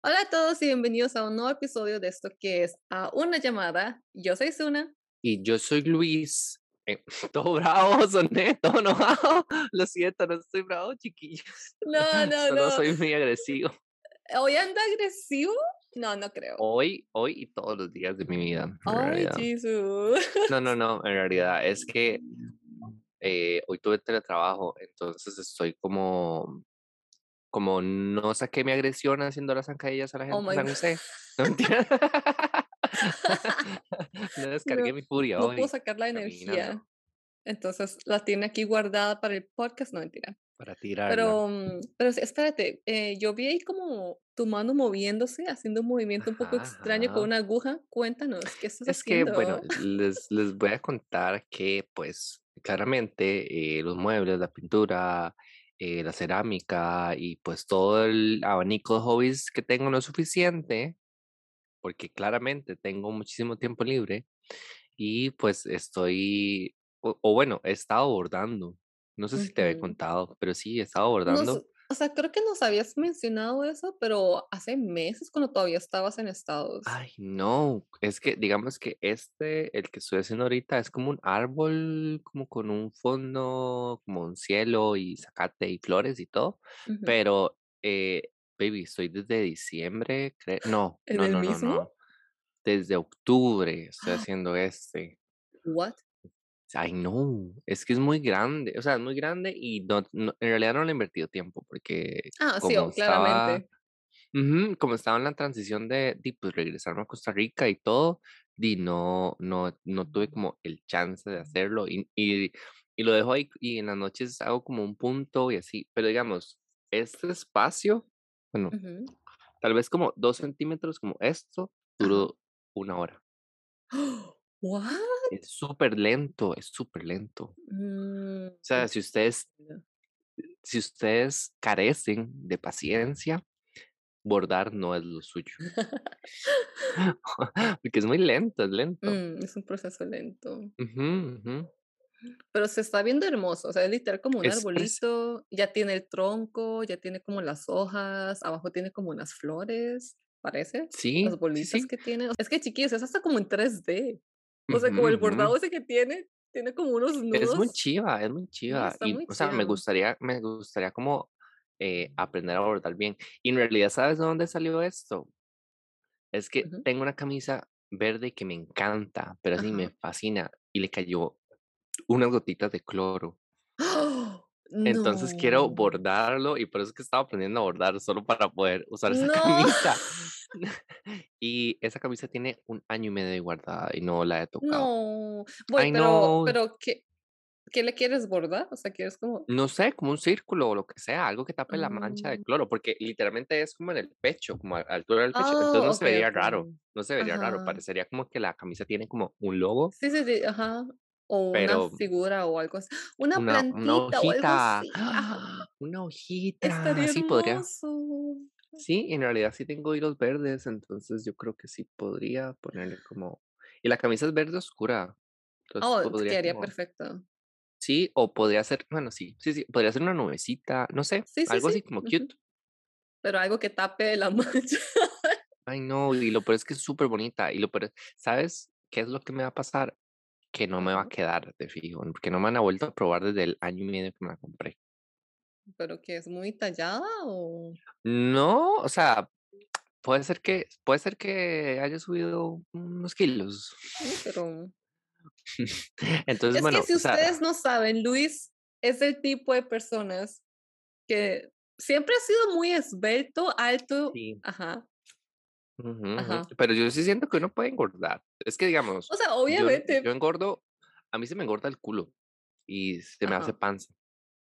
Hola a todos y bienvenidos a un nuevo episodio de esto que es a una llamada. Yo soy Suna. Y yo soy Luis. Eh, todo bravo, soné, todo enojado. Lo siento, no estoy bravo, chiquillos. No, no, Solo no. soy muy agresivo. ¿Hoy anda agresivo? No, no creo. Hoy, hoy y todos los días de mi vida. Ay. Jesús. No, no, no, en realidad es que eh, hoy tuve teletrabajo, entonces estoy como, como no saqué mi agresión haciendo las zancadillas a la gente Oh en my San. José. No, mentira. no descargué No, mi furia No hoy. puedo sacar la energía. caminando. Entonces la tiene aquí guardada para el podcast, no mentira. Para tirarla. Pero, mm, pero espérate, eh, yo vi ahí como tu mano moviéndose, haciendo un movimiento un poco Ajá, extraño con ajá. una aguja. Cuéntanos, ¿qué estás Es que, bueno, haciendo? les, les voy a contar que, pues, claramente eh, los muebles, la pintura, eh, la cerámica y pues todo el abanico de hobbies que tengo no es suficiente, porque claramente tengo muchísimo tiempo libre y pues estoy, o, o bueno, he estado bordando. No sé si te había contado, pero sí, he estado Nos- bordando. O sea, creo que nos habías mencionado eso, pero hace meses cuando todavía estabas en Estados. Ay, no, es que digamos que este, el que estoy haciendo ahorita, es como un árbol, como con un fondo, como un cielo y zacate y flores y todo, pero, eh, baby, estoy desde diciembre, cre- no, ¿En no, el no, no, mismo? no, desde octubre estoy haciendo este. What? Ay, no, es que es muy grande, o sea, es muy grande y no, no- en realidad no le he invertido tiempo porque Ah, sí, como oh, estaba, claramente. Ujú, como estaba en la transición de, de, pues, regresarme a Costa Rica y todo, di no, no, no tuve como el chance de hacerlo y, y, y lo dejo ahí y en las noches hago como un punto y así, pero digamos, este espacio, bueno, Ujú. tal vez como dos centímetros como esto, duró una hora. What? Es súper lento, es súper lento. Mm, O sea, si ustedes, si ustedes carecen de paciencia, bordar no es lo suyo. Porque es muy lento, es lento. Mm, es un proceso lento. Pero se está viendo hermoso, o sea, es literal como un Es arbolito, ya tiene el tronco, ya tiene como las hojas, abajo tiene como unas flores, parece, Sí, las bolitas sí. que tiene. Es que chiquillos, es hasta como en 3D. O sea, como el bordado ese que tiene, tiene como unos Es muy nudos. chiva, es muy chiva. Y, muy o sea, me chido. gustaría, me gustaría como eh, aprender a bordar bien. Y en realidad, ¿sabes de dónde salió esto? Es que Ujú. tengo una camisa verde que me encanta, pero así me Ajá. fascina. Y le cayó unas gotitas de cloro. ¡Oh! Entonces quiero bordarlo y por eso es que estaba aprendiendo a bordar solo para poder usar esa No. camisa. Y esa camisa tiene un año y medio guardada y no la he tocado. No. Ay, pero, pero ¿qué, qué le quieres bordar? O sea, quieres como. no sé, como un círculo o lo que sea, algo que tape la mancha de Mm, cloro, porque literalmente es como en el pecho, como a altura del pecho. Entonces Oh, no ok, se vería ok. raro, no se vería raro, Ajá. parecería como que la camisa tiene como un logo, Sí, sí, sí, ajá. O una figura o algo así. Una una, una plantita o algo hojita, así. ¡ah! una hojita, Estaría sí podría. Sí, en realidad sí tengo hilos verdes, entonces yo creo que sí podría ponerle como... Y la camisa es verde oscura, entonces Oh, quedaría como... perfecto. Sí, o podría ser, bueno, sí, sí, sí, podría ser una nubecita, no sé, Sí, sí, algo así sí. como cute. Pero algo que tape la mancha. Ay, no, y lo peor es que es súper bonita. Y lo peor, es- ¿sabes qué es lo que me va a pasar? Que no me va a quedar de fijo, porque no me han vuelto a probar desde el año y medio que me la compré. Pero que es muy tallada o. No, o sea, puede ser que, puede ser que haya subido unos kilos. Sí, pero. Entonces, Es que bueno, si o sea, ustedes no saben, Luis es el tipo de personas que siempre ha sido muy esbelto, alto. sí. Ajá, ujú, ujú, ajá. Pero yo sí siento que uno puede engordar. Es que, digamos, O sea, yo, yo obviamente. engordo, a mí se me engorda el culo y se me hace Ajá. panza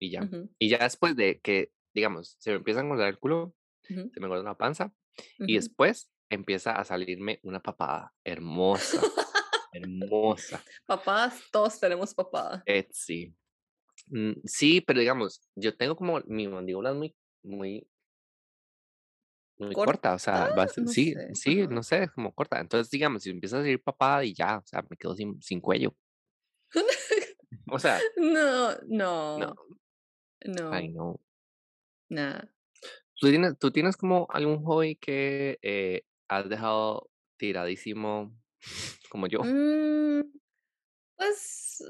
y ya. ujú, Y ya después de que, digamos, se me empieza a engordar el culo, ujú, se me engorda la panza y después empieza a salirme una papada hermosa, hermosa. Papadas, todos tenemos papada. Etsy. Mm, sí, pero digamos, yo tengo como mi mandíbula muy, muy, muy corta, o sea, ¿Corta? va a ser- No sí, sé. sí, Ajá. no sé, es como corta. Entonces, digamos, si empieza a salir papada y ya, o sea, me quedo sin, sin cuello. O sea, No, no, no, ay, no, no. nada. ¿Tú tienes, ¿Tú tienes como algún hobby que eh, has dejado tiradísimo como yo? Mm, pues,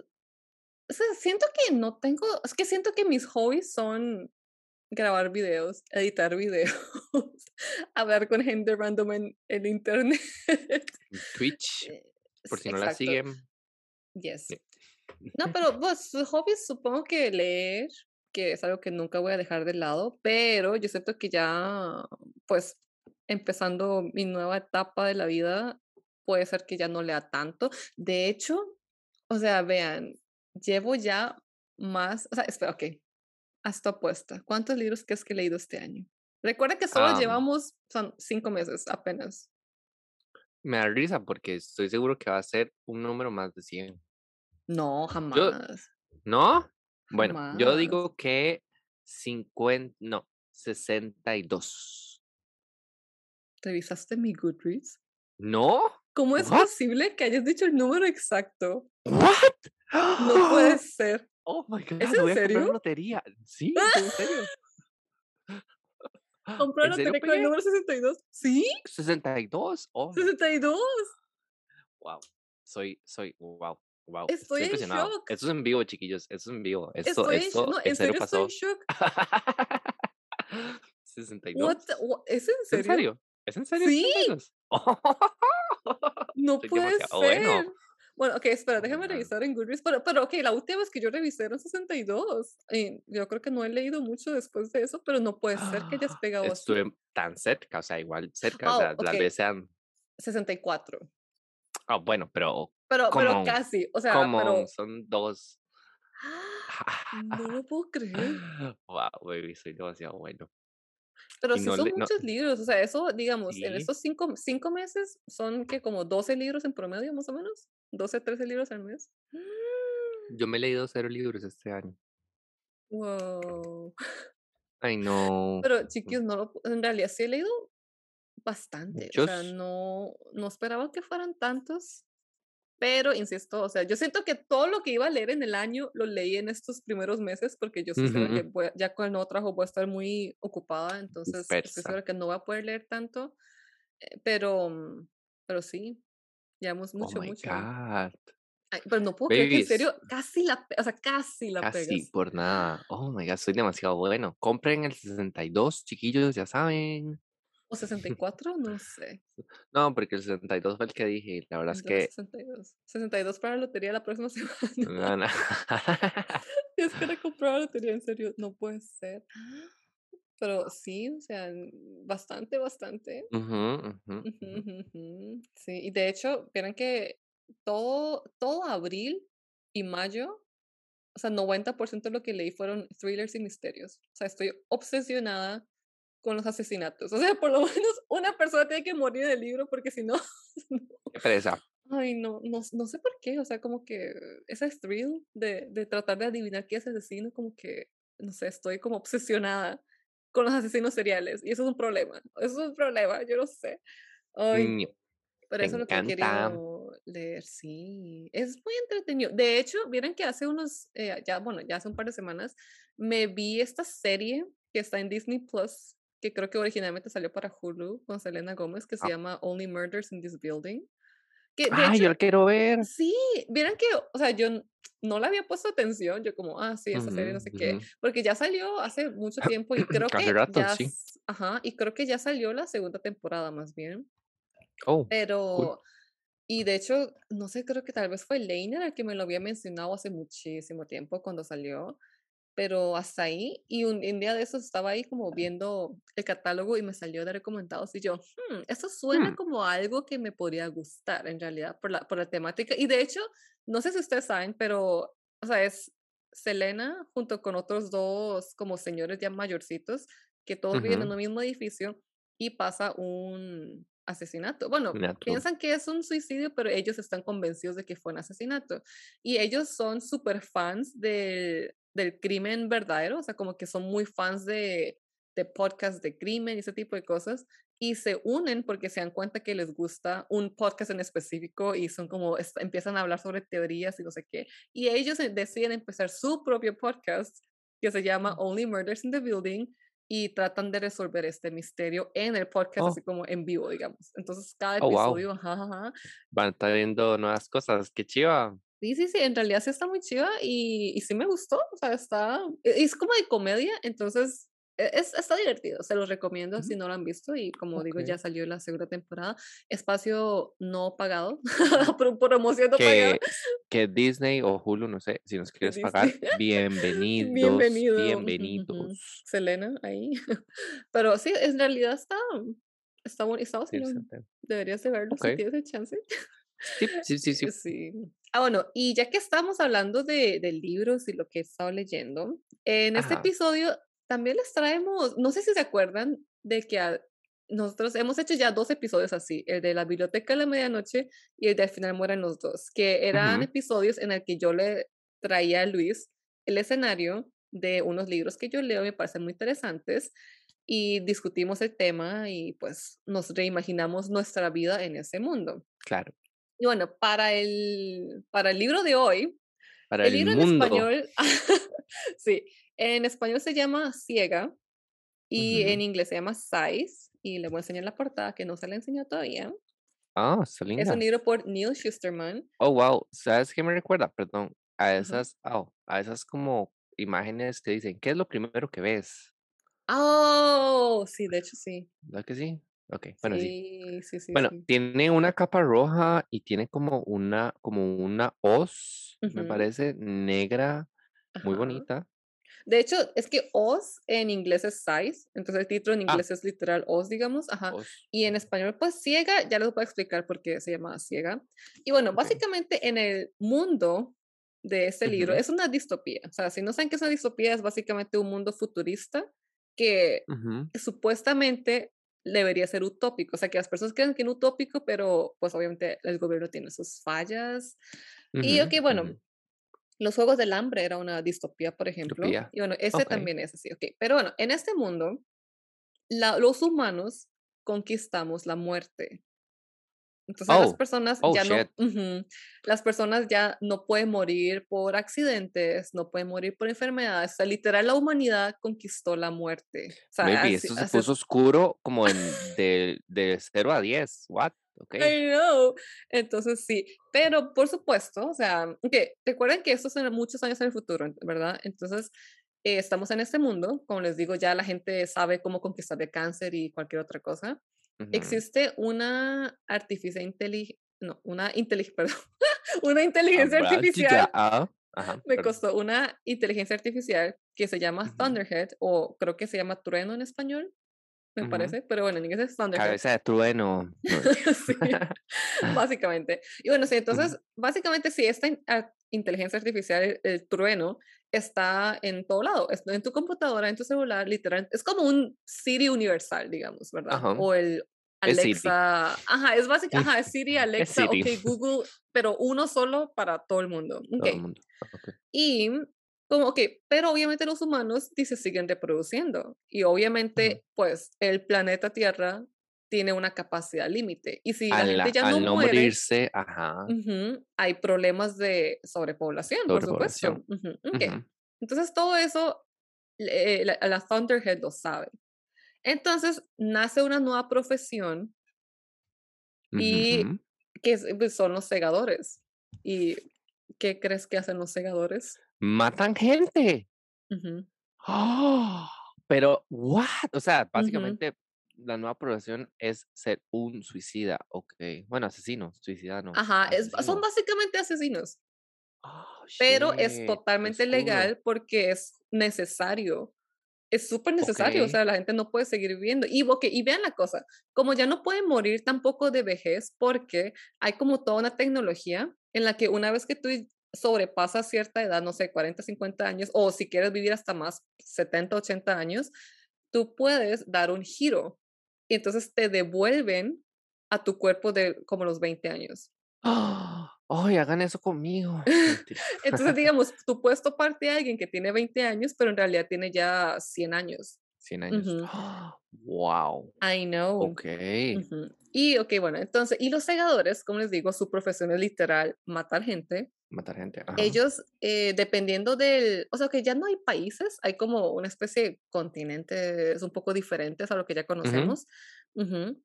o sea, siento que no tengo, es que siento que mis hobbies son grabar videos, editar videos, hablar con gente random en el internet. Twitch, Eh, por si no la siguen. Yes. No, pero pues hobbies supongo que leer, que es algo que nunca voy a dejar de lado, pero yo siento que ya, pues, empezando mi nueva etapa de la vida, puede ser que ya no lea tanto. De hecho, o sea, vean, llevo ya más, o sea, espera, ok, hasta apuesta. ¿Cuántos libros crees que he leído este año? Recuerda que solo Am, llevamos, son cinco meses apenas. me da risa porque estoy seguro que va a ser un número más de 100. No, Yo, jamás, ¿no? Bueno, yo digo que 50, no, 62. ¿Revisaste mi Goodreads? ¿No? ¿Cómo es What? posible que hayas dicho el número exacto? What? No puede ser. Oh my god, ¿Es voy en a comprar serio? lotería. Sí, en serio. ¿Compró ¿En la serio lotería con el número 62? ¿Sí? 62. Oh my 62. wow. Soy, soy, wow, wow. Estoy Estoy en shock. Esto es en vivo, chiquillos. Esto es en vivo. Esto, Estoy en esto No, en en serio serio estoy en pasó. shock. 62. What the- wha- ¿Es en ¿Es en serio? serio? ¿Es en serio? Sí. 62? No puede ser. bueno. Bueno, ok, espera, Oh déjame revisar en Goodreads. Pero, pero, ok, la última vez que yo revisé eran 62. Y yo creo que no he leído mucho después de eso, pero no puede ser que hayas pegado así. Estuve tan cerca, o sea, igual cerca, o Oh, sea, ok, las veces sean. 64. Ah, bueno, pero Pero, pero casi, o sea, pero... Son dos. No lo puedo creer. Wow, baby, soy demasiado bueno. Pero sí no son le, no, muchos libros, o sea, eso, digamos, en sí, estos cinco, cinco meses son que como 12 libros en promedio, más o menos. 12, 13 libros al mes. yo me he leído cero libros este año. Wow. Ay, no. Pero chiquillos, no lo, en realidad sí he leído bastante. O sea, Muchos. no, no esperaba que fueran tantos. Pero insisto, o sea, yo siento que todo lo que iba a leer en el año lo leí en estos primeros meses porque yo estoy segura que Ujú, voy a- ya con el nuevo trabajo voy a estar muy ocupada, entonces estoy Dispersa. segura que no voy a poder leer tanto. eh, Pero, mm, pero sí, llevamos Oh mucho, my mucho. God. Ay, pero no puedo creer que en serio casi la, o sea, casi la casi pegas. por nada. Oh my God, soy demasiado bueno. Compren el 62, chiquillos, ya saben. O 64, no sé. No, porque el 62 fue el que dije. y La verdad es que. 62. 62 para la lotería la próxima semana. no, no. Es que era comprar la lotería, en serio, no puede ser. Pero sí, o sea, bastante, bastante. Ujú, ujú. ujú, ujú. Sí, y de hecho, vieron que todo, todo abril y mayo, o sea, 90% de lo que leí fueron thrillers y misterios. O sea, estoy obsesionada con los asesinatos. O sea, por lo menos una persona tiene que morir en el libro porque si no. Qué pereza. Ay, no, no, no sé por qué, o sea, como que ese thrill de, de tratar de adivinar quién es el asesino, como que, no sé, estoy como obsesionada con los asesinos seriales y eso es un problema, eso es un problema, yo lo sé. Ay, Mm, no, pero eso es lo que he querido leer, sí, es muy entretenido. De hecho, vieron que hace unos, eh, ya, bueno, ya hace un par de semanas, me vi esta serie que está en Disney Plus, que creo que originalmente salió para Hulu con Selena Gómez, que se Ah, llama Only Murders in This Building. Que de Ay, hecho, yo lo quiero ver. sí, vieron que, o sea, yo no le había puesto atención, yo como, ah, sí, esa serie, no Ujú, sé qué, porque ya salió hace mucho tiempo y creo que rato, ya, sí. ajá, y creo que ya salió la segunda temporada más bien, Oh, cool. pero, y de hecho, no sé, creo que tal vez fue Leiner el que me lo había mencionado hace muchísimo tiempo cuando salió, pero hasta ahí, y un, un día de esos estaba ahí como viendo el catálogo y me salió de recomendados y yo, "Hmm, esto suena Hmm, como algo que me podría gustar en realidad por la, por la temática. Y de hecho, no sé si ustedes saben, pero, o sea, es Selena junto con otros dos como señores ya mayorcitos que todos viven en un mismo edificio y pasa un asesinato. Bueno, Nato. piensan que es un suicidio, pero ellos están convencidos de que fue un asesinato. Y ellos son súper fans del, del crimen verdadero, o sea, como que son muy fans de, de podcasts de crimen y ese tipo de cosas. Y se unen porque se dan cuenta que les gusta un podcast en específico y son como, es- empiezan a hablar sobre teorías y no sé qué. Y ellos eh, deciden empezar su propio podcast que se llama Only Murders in the Building. Y tratan de resolver este misterio en el podcast, Oh. así como en vivo, digamos. Entonces, cada Oh, wow. episodio, ajá, ajá, Van a estar viendo nuevas cosas. Qué chiva. Sí, sí, sí, en realidad sí está muy chiva y, y sí me gustó, o sea, está, e- es como de comedia, entonces e- es, está divertido, se los recomiendo Ujú. si no lo han visto y como digo, Ok. ya salió la segunda temporada, espacio no pagado, pro- promoción no pagada, Que, Disney o Hulu, no sé, si nos quieres pagar, bienvenidos. Bienvenido, ujú, ujú. Bienvenidos. Selena ahí, pero sí, en realidad está, está, buen- está bueno, Interesante. deberías de verlo Ok. si tienes el chance. Sí, sí, sí, sí. Sí. Ah, bueno, y ya que estamos hablando de, de libros y lo que he estado leyendo, en este Ajá. episodio también les traemos, no sé si se acuerdan de que a- nosotros hemos hecho ya dos episodios así, el de la biblioteca de la medianoche y el de al final mueren los dos, que eran Ujú. episodios en el que yo le traía a Luis el escenario de unos libros que yo leo, me parecen muy interesantes, y discutimos el tema y pues nos reimaginamos nuestra vida en ese mundo. Claro. Y bueno, para el, para el libro de hoy, Para el el libro en mundo. español, sí, en español se llama Ciega y en Ujú. inglés se llama Size. Y le voy a enseñar la portada que no se la enseñó todavía. Ah, está Es un libro por Neil Schusterman. Oh, wow. ¿Sabes qué me recuerda? Perdón. A esas, oh, a esas como imágenes que dicen, ¿qué es lo primero que ves? Oh, sí, de hecho sí. ¿Verdad que sí? Ok, bueno, sí. Sí, sí, sí, Bueno, sí. tiene una capa roja y tiene como una, como una hoz, me parece, negra, muy bonita. De hecho, es que Oz en inglés es size, entonces el título en Ah, inglés es literal Oz, digamos, ajá. hoz. Y en español, pues ciega, ya les voy a explicar por qué se llama ciega. Y bueno, Ok. básicamente en el mundo de este libro ujú, es una distopía. O sea, si no saben qué es una distopía, es básicamente un mundo futurista que ujú, supuestamente debería ser utópico. O sea, que las personas creen que es utópico, pero pues obviamente el gobierno tiene sus fallas. Y ujú, ok, bueno, ujú. Los Juegos del Hambre era una distopía, por ejemplo. Distopía. Y bueno, ese Ok. también es así, ok. Pero bueno, en este mundo, la- los humanos conquistamos la muerte. Entonces las Oh, personas oh, ya no, shit. ujú, las personas ya no pueden morir por accidentes, no pueden morir por enfermedades. O sea, literal la humanidad conquistó la muerte. O sea, Maybe, así, esto se así puso oscuro como en de, de 0 a 10. What? Ok. I know. Entonces sí, pero por supuesto, o sea, que recuerden que esto es en muchos años en el futuro, ¿verdad? Entonces eh, estamos en este mundo, como les digo, ya la gente sabe cómo conquistar el cáncer y cualquier otra cosa. Ujú. Existe una artificial inteligencia, no, una inteligencia, perdón, una inteligencia Habrá artificial, ah, me costó una inteligencia artificial que se llama Thunderhead, o creo que se llama Trueno en español, me ujú. parece, pero bueno, en inglés es Thunderhead. Cabeza de trueno. No, Sí, básicamente. Y bueno, sí, entonces, básicamente, sí, esta in- a- inteligencia artificial, el, el trueno, está en todo lado, está en tu computadora, en tu celular, literal, es como un Siri universal, digamos, ¿verdad? Ajá. O el Es. Alexa, ajá, es básicamente, ajá, es Siri, Es Alexa, Siri. ok, Google, pero uno solo para todo el mundo, Todo el mundo. Ok. Y como, ok, pero obviamente los humanos sí se siguen reproduciendo y obviamente, pues, el planeta Tierra tiene una capacidad límite. Y si la Al, gente ya no al no muere, morirse, ajá, ujú, hay problemas de sobrepoblación, por supuesto. sobrepoblación. Ujú, ok. Ujú, Entonces todo eso, eh, la, la Thunderhead lo sabe. Entonces nace una nueva profesión y que es- pues, son los segadores. ¿Y qué crees que hacen los segadores? Matan gente. ¡Ah! Pero, ¿what? O sea, básicamente la nueva profesión es ser un suicida. Ok. Bueno, asesino. Suicida no. Ajá, es, son básicamente asesinos, Oh, pero es shit. Totalmente oscuro. legal porque es necesario. Es súper necesario, o sea, la gente no puede seguir viviendo. Y, ok, y vean la cosa, como ya no pueden morir tampoco de vejez porque hay como toda una tecnología en la que una vez que tú sobrepasas cierta edad, no sé, 40, 50 años, o si quieres vivir hasta más, 70, 80 años, tú puedes dar un giro y entonces te devuelven a tu cuerpo de como los 20 años. ¡Ah! ¡Ay, hagan eso conmigo! Entonces, digamos, tú puedes toparte a alguien que tiene 20 años, pero en realidad tiene ya 100 años. 100 años. Ujú. ¡Ah! ¡Wow! I know. Ok. Ujú. Y, ok, bueno, entonces, y los segadores, como les digo, su profesión es literal matar gente. Matar gente. Ajá. Ellos, eh, dependiendo del, o sea, que ya no hay países, hay como una especie de continentes un poco diferentes a lo que ya conocemos. Ujú.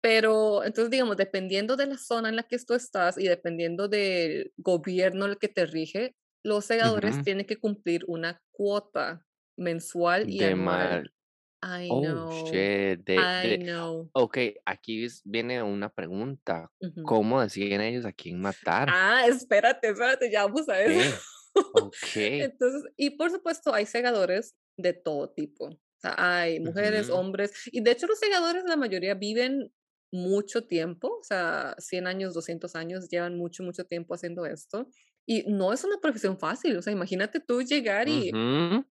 Pero entonces, digamos, dependiendo de la zona en la que tú estás y dependiendo del gobierno el que te rige, los segadores ujú. tienen que cumplir una cuota mensual y De anual. I Oh, know, shit. De, I de, know. ok, aquí viene una pregunta. Ujú. ¿Cómo deciden ellos a quién matar? Ah, espérate, espérate, ya vamos a eso. Ok, ok. Entonces, y por supuesto, hay segadores de todo tipo. O sea, hay mujeres, ujú, hombres, y de hecho los segadores, la mayoría viven mucho tiempo, o sea, 100 años, 200 años, llevan mucho, mucho tiempo haciendo esto. Y no es una profesión fácil, o sea, imagínate tú llegar y, ujú.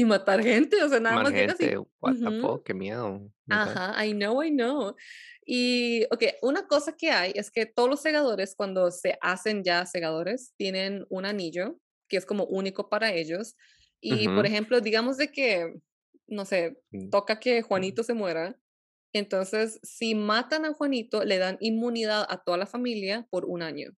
Y matar gente, o sea, nada más llegas y... what the ujú, fuck, qué miedo. Ajá, I know, I know. Y, ok, una cosa que hay es que todos los segadores, cuando se hacen ya segadores, tienen un anillo que es como único para ellos. Y, por Ujú, ejemplo, digamos de que, no sé, mm, toca que. Juanito se muera. Entonces, si matan a Juanito, le dan inmunidad a toda la familia por un año.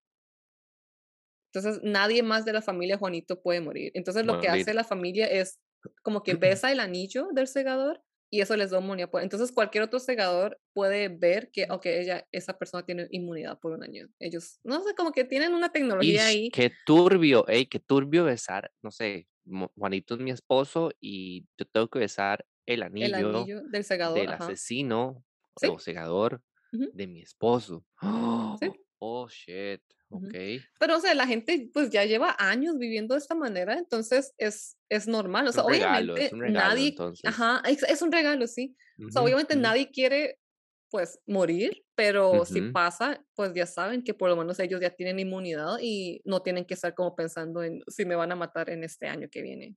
Entonces, nadie más de la familia Juanito puede morir. Entonces, lo que hace la familia es como que besa el anillo del segador y eso les da inmunidad. Entonces, cualquier otro segador puede ver que, ok, ella, esa persona tiene inmunidad por un año. Ellos, no sé, como que tienen una tecnología Ish, ahí, qué turbio, ey, qué turbio besar, no sé, Juanito es mi esposo y yo tengo que besar el el anillo anillo del segador, del ajá. asesino o segador de mi esposo. sí. Oh, shit, ok. Pero, o sea, la gente pues ya lleva años viviendo de esta manera, entonces es, es normal. O Es sea, un regalo, es obviamente un regalo nadie, entonces. ajá, es, es un regalo, sí. O sea, obviamente ujú, nadie quiere pues morir, pero si pasa, pues ya saben que por lo menos ellos ya tienen inmunidad y no tienen que estar como pensando en si me van a matar en este año que viene.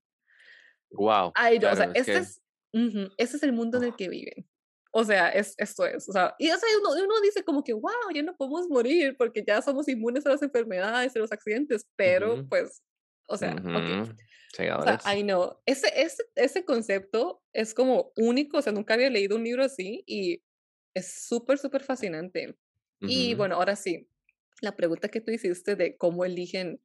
Wow, Ay, no, o sea, claro, es este que es, ese es el mundo en el que viven. O sea, es, esto es, o sea, y o sea, uno, uno dice como que, wow, ya no podemos morir porque ya somos inmunes a las enfermedades y los accidentes, pero ujú, pues, o sea, ok, ujú. o sea. I know, ese, ese, ese concepto es como único, o sea, nunca había leído un libro así y es súper, súper fascinante. Y Ujú, bueno, ahora sí, la pregunta que tú hiciste de cómo eligen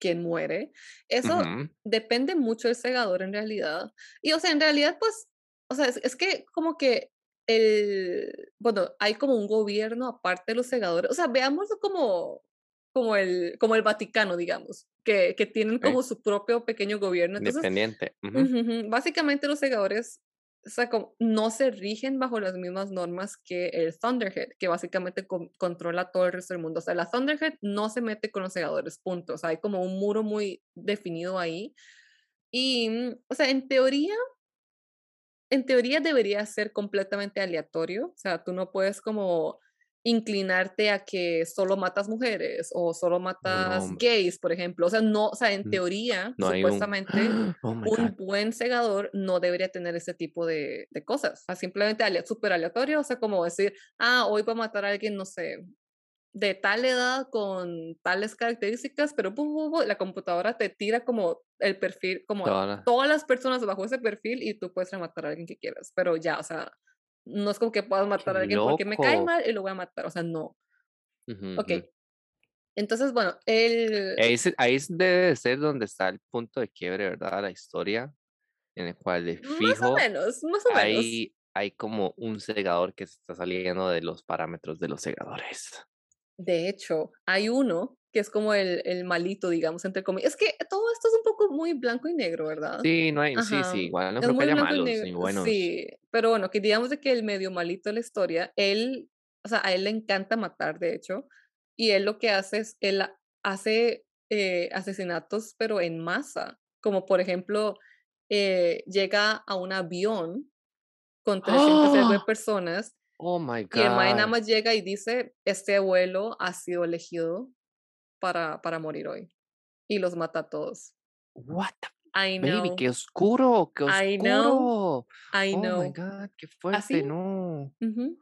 quién muere, eso ujú. depende mucho del segador en realidad. Y o sea, en realidad, pues, o sea, es, es que como que el, bueno, hay como un gobierno aparte de los segadores, o sea, veámoslo como, como el, como el Vaticano, digamos, que, que tienen como su propio pequeño gobierno. Entonces, Independiente. ujú, Ujú, ujú. Básicamente los segadores, o sea, como no se rigen bajo las mismas normas que el Thunderhead, que básicamente con- controla todo el resto del mundo. O sea, la Thunderhead no se mete con los segadores, punto. O sea, hay como un muro muy definido ahí. Y, o sea, en teoría, en teoría debería ser completamente aleatorio. O sea, tú no puedes como inclinarte a que solo matas mujeres o solo matas gays, por ejemplo. O sea, no, o sea, en teoría, No hay un. supuestamente Oh un buen segador no debería tener ese tipo de, de cosas. O sea, simplemente ale- súper aleatorio, o sea, como decir, ah, hoy va a matar a alguien, no sé, de tal edad con tales características, pero pu, pu, pu, la computadora te tira como el perfil, como Toda todas las personas bajo ese perfil y tú puedes rematar a alguien que quieras, pero ya, o sea, no es como que puedas Qué matar a alguien porque me cae loco. mal y lo voy a matar, o sea, no. Ujú, Ok, ujú. entonces, bueno, el... Ahí, ahí debe de ser donde está el punto de quiebre, ¿verdad? La historia, en el cual de Más o fijo menos, más o menos. hay, hay como un segador que se está saliendo de los parámetros de los segadores. De hecho, hay uno que es como el, el malito, digamos, entre comillas. Es que todo esto es un poco muy blanco y negro, ¿verdad? Sí, no hay, sí, Ajá, sí, igual no es creo que haya malos ni buenos. Sí, pero bueno, que digamos de que el medio malito de la historia, él, o sea, a él le encanta matar, de hecho, y él lo que hace es, él ha- hace eh, asesinatos, pero en masa, como por ejemplo, eh, llega a un avión con 300 y algo de ¡Ah! personas Oh my y el mae nada God. más llega y dice, este vuelo ha sido elegido para, para morir hoy. Y los mata a todos. What the I baby, know, qué oscuro, qué I know, oscuro. I Oh my know. God, qué Así. fuerte, no. ujú.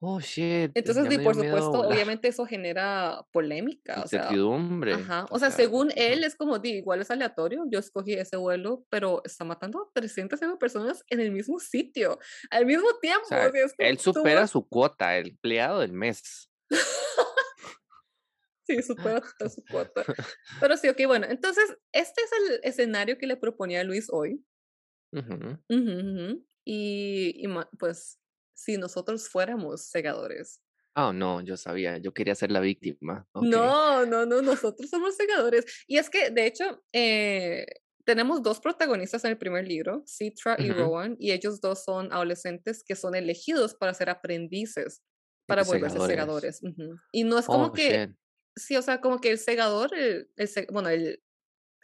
Oh shit, Entonces, ya y por miedo supuesto, volar. obviamente eso genera polémica, o sea, ajá. O O sea, según él es como, di, igual es aleatorio, yo escogí ese vuelo, pero está matando a 300 personas en el mismo sitio, al mismo O tiempo, o sea, sea, es él supera vas su cuota, el empleado del mes. Sí, supera su cuota. Pero sí, ok, bueno, entonces este es el escenario que le proponía Luis hoy. Ujú. Ujú, ujú. Y, y ma- pues, si nosotros fuéramos segadores. Oh, no, yo sabía, yo quería ser la víctima. Ok. No, no, no, nosotros somos segadores. Y es que, de hecho, eh, tenemos dos protagonistas en el primer libro, Citra y Ujú. Rowan, y ellos dos son adolescentes que son elegidos para ser aprendices, para volverse Segadores. segadores. ujú. Y no es como Oh, que, shit. sí, o sea, como que el segador, el, el bueno, el,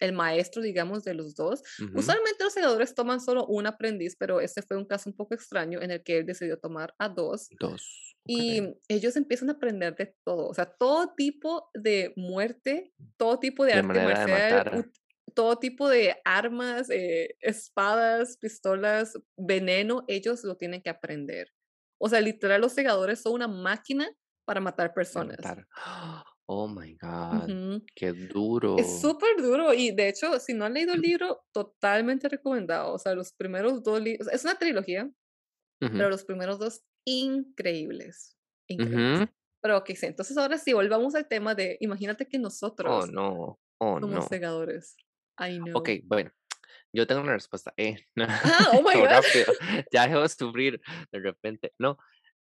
el maestro, digamos, de los dos. Usualmente los segadores toman solo un aprendiz, pero este fue un caso un poco extraño en el que él decidió tomar a dos. Dos. ok. Y ellos empiezan a aprender de todo, o sea, todo tipo de muerte, todo tipo de De arte marcial, todo tipo de armas, eh, espadas, pistolas, veneno, ellos lo tienen que aprender. O sea, literal, los segadores son una máquina para matar personas. matar. Oh my God, Ujú. qué duro. Es súper duro y de hecho, si no han leído el libro, totalmente recomendado. O sea, los primeros dos libros, es una trilogía, Ujú, pero los primeros dos increíbles, increíbles. ujú. Pero ok, entonces ahora sí, volvamos al tema de, imagínate que Oh, nosotros no. Oh, somos no. segadores. I know. Ok, bueno, yo tengo una respuesta. Eh, no, Ah, oh my como God. Ya dejó de sufrir de repente. No,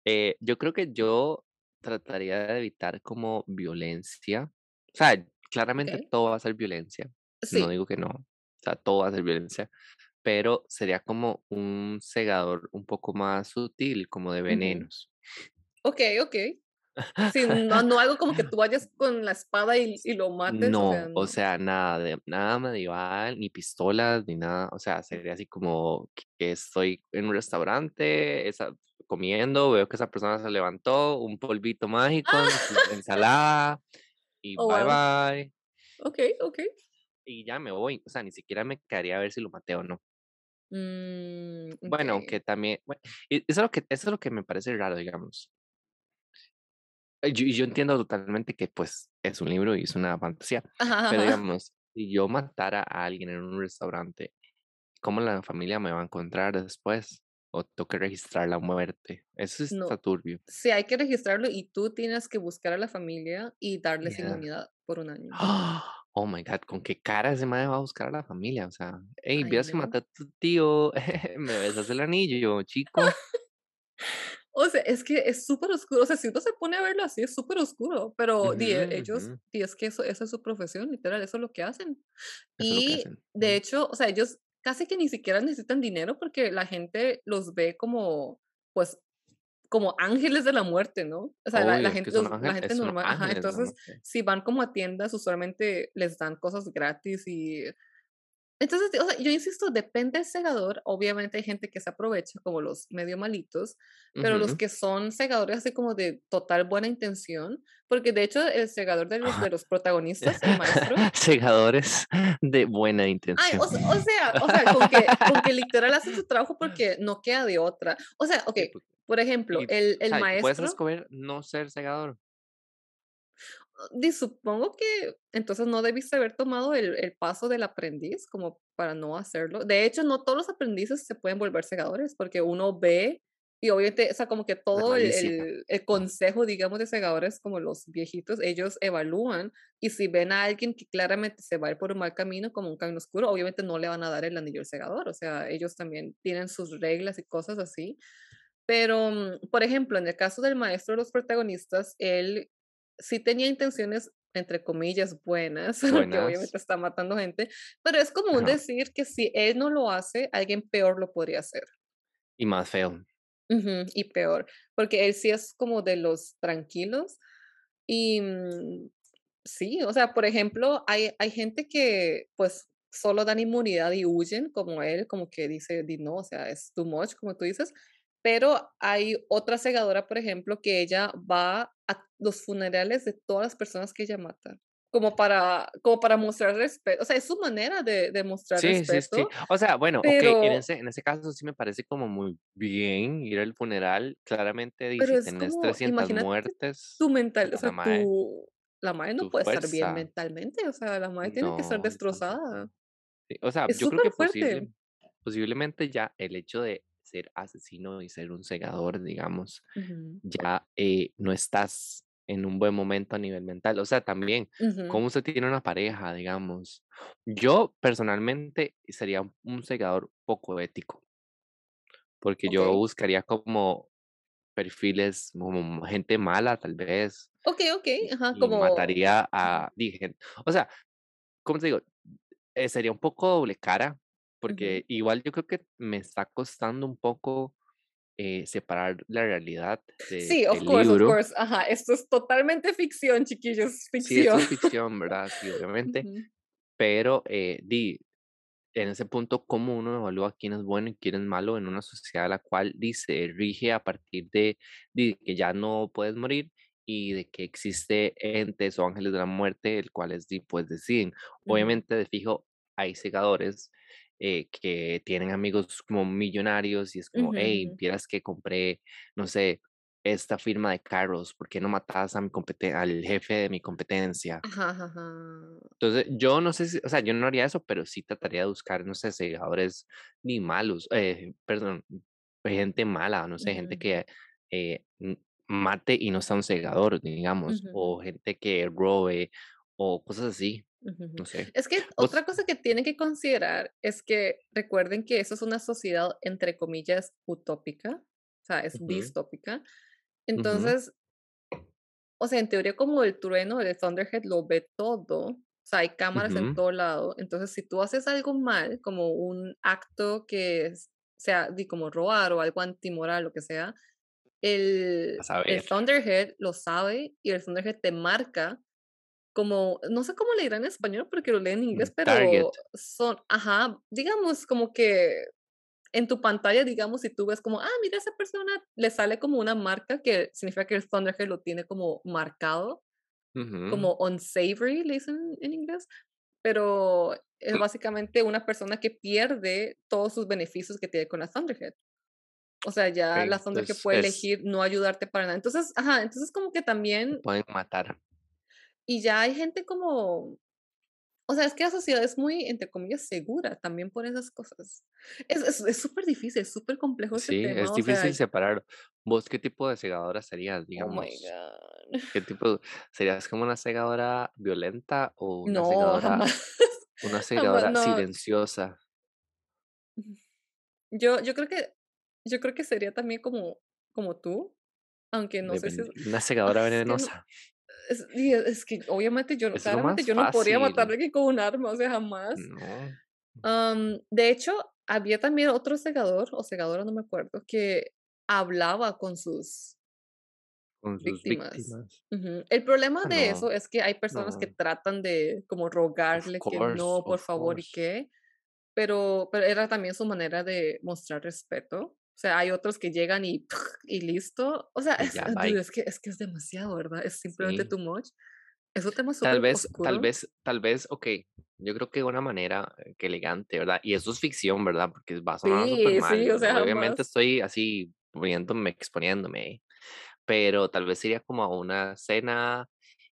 eh, yo creo que yo trataría de evitar como violencia. O sea, claramente todo va a ser violencia. No digo que no. O sea, todo va a ser violencia. Pero sería como un segador un poco más sutil, como de venenos. Ok, ok. Sí, no, no algo como que tú vayas con la espada y, y lo mates, o sea, No, o no. sea, nada de nada medieval, ni pistolas, ni nada. O sea, sería así como que estoy en un restaurante, esa- comiendo, veo que esa persona se levantó, un polvito mágico su ensalada y Oh, bye wow. bye. Ok, ok. Y ya me voy. O sea, ni siquiera me quedaría a ver si lo maté o no. Mm, Bueno, ok. aunque también, bueno, eso es lo que, eso es lo que me parece raro, digamos. Eh, Yo, yo entiendo totalmente que pues es un libro y es una fantasía, Ajá, pero digamos, si yo matara a alguien en un restaurante, ¿cómo la familia me va a encontrar después? ¿O tengo que registrar la muerte? Eso está No, turbio. sí, hay que registrarlo y tú tienes que buscar a la familia y darles Yeah. inmunidad por un año. Oh my God, ¿con qué cara ese madre va a buscar a la familia? O sea, hey, vieras que know. maté a tu tío, me besas el anillo, chico. O sea, es que es súper oscuro. O sea, si uno se pone a verlo así, es súper oscuro. Pero di, e- Ujú, ellos, ujú, di, es que eso, esa es su profesión, literal, eso es lo que hacen. Eso es lo que Y hacen. de ujú. hecho, o sea, ellos casi que ni siquiera necesitan dinero porque la gente los ve como, pues, como ángeles de la muerte, ¿no? O sea, la, la gente, los- la ángeles, gente son normal, ajá, la entonces, si van como a tiendas, usualmente les dan cosas gratis y entonces, o sea, yo insisto, depende del segador. Obviamente hay gente que se aprovecha, como los medio malitos, pero los que son segadores así como de total buena intención, porque de hecho el segador de los, de los protagonistas, el maestro, Segadores de buena ay, intención. o, se- o sea, o sea, con que, con que literal hacen su trabajo porque no queda de otra. O sea, ok, porque- por ejemplo, el, el tú puedes maestro, escoger no ser segador. Supongo que entonces no debiste haber tomado el, el paso del aprendiz como para no hacerlo. De hecho, no todos los aprendices se pueden volver segadores porque uno ve y obviamente, o sea, como que todo el, el- el consejo, digamos, de segadores, como los viejitos, ellos evalúan y si ven a alguien que claramente se va a ir por un mal camino, como un camino oscuro, obviamente no le van a dar el anillo al segador. O sea, ellos también tienen sus reglas y cosas así. Pero, mm, por ejemplo, en el caso del maestro de los protagonistas, él sí tenía intenciones, entre comillas, buenas, porque Buenas. obviamente está matando gente, pero es común Ajá. decir que si él no lo hace, alguien peor lo podría hacer. Y más feo. Ujú, y peor, porque él sí es como de los tranquilos y mm, sí, o sea, por ejemplo, hay, hay gente que pues solo dan inmunidad y huyen como él, como que dice, di no, o sea, es too much, como tú dices, pero hay otra segadora, por ejemplo, que ella va a los funerales de todas las personas que ella mata, como para, como para mostrar respeto, o sea, es su manera de, de mostrar Sí, sí, sí. respeto, O sea, bueno, ok, en pero, ese, en ese caso sí me parece como muy bien ir al funeral. Claramente, pero es tenés como, 300 imagínate muertes, tu mental, o sea, mae, tu, la madre no puede estar bien fuerza. mentalmente, o sea, la madre tiene que estar No, destrozada. Sí, O sea, Es yo creo que posible, posiblemente ya el hecho de ser asesino y ser un segador, digamos, Ujú. ya eh, no estás en un buen momento a nivel mental. O sea, también, Ujú. cómo usted tiene una pareja, digamos. Yo personalmente sería un segador poco ético, porque yo Okey. buscaría como perfiles, como gente mala, tal vez, okey, y ajá, y como mataría a dije, o sea, ¿cómo te digo? Eh, sería un poco doble cara, porque igual yo creo que me está costando un poco, eh, separar la realidad de Sí, of del course, of libro. course, ajá, esto es totalmente ficción, chiquillos, Sí, esto ficción. es ficción, ¿verdad? Sí, obviamente, Ujú, pero, eh, di, en ese punto, ¿cómo uno evalúa quién es bueno y quién es malo en una sociedad la cual dice rige a partir de, de que ya no puedes morir y de que existe entes o ángeles de la muerte, el cuales di, pues deciden. Obviamente, de fijo, hay segadores eh, que tienen amigos como millonarios y es como, hey, vieras que compré, no sé, esta firma de carros, ¿por qué no matas a mi al jefe de mi competencia? Ajá, ajá, ajá. Entonces, yo no sé si, o sea, yo no haría eso, pero sí trataría de buscar, no sé, segadores ni malos, eh, perdón, gente mala, no sé, gente que eh, mate y no sea un segador, digamos, o gente que robe, o cosas así, no sé. Es que otra cosa que tienen que considerar es que recuerden que eso es una sociedad, entre comillas, utópica, o sea, es distópica. Entonces, O sea, en teoría como el trueno, el Thunderhead lo ve todo, o sea, hay cámaras en todo lado. Entonces, si tú haces algo mal, como un acto que sea di como robar o algo antimoral, lo que sea, el Thunderhead lo sabe y el Thunderhead te marca como, no sé cómo le dirán en español porque lo leen en inglés, target, pero son, ajá, digamos como que en tu pantalla, digamos, si tú ves como, ah, mira, esa persona le sale como una marca que significa que el Thunderhead lo tiene como marcado ujú, como unsavory, le dicen en inglés, pero es básicamente una persona que pierde todos sus beneficios que tiene con la Thunderhead. O sea, ya la Thunderhead puede es, elegir no ayudarte para nada. Entonces, ajá, entonces como que también, pueden matar, y ya hay gente como, o sea, es que la sociedad es muy, entre comillas, segura también por esas cosas. Es es es súper difícil, es súper complejo sí, es tema, o sea, difícil separar. ¿Vos qué tipo de segadora serías, oh my digamos? God. ¿Qué tipo? ¿Serías como una segadora violenta o una No, segadora jamás, una jamás, segadora no. silenciosa? Yo yo creo que yo creo que sería también como como tú, aunque no sé si es una segadora es venenosa. Es y es que obviamente yo no claramente yo no podría matar a fácil. alguien con un arma, o sea, jamás. No, Am, de hecho, había también otro segador, o segadora, no me acuerdo, que hablaba con sus con sus víctimas. víctimas. Ujú. El problema Ah, de no, eso es que hay personas que no. tratan de como rogarle que course, no, por favor, y course. qué. Pero pero era también su manera de mostrar respeto. O sea, hay otros que llegan y y listo. O sea, es ya, dude, es que es que es demasiado, ¿verdad? Es simplemente Sí. too much. Es un tema Tal súper vez tal oscuro. vez tal vez, okey, yo creo que una manera, eh, que elegante, ¿verdad? Y eso es ficción, ¿verdad? Porque va a sonar súper Sí, sí, o mal. sea, Obviamente jamás. estoy así poniéndome exponiéndome. Pero tal vez sería como a una cena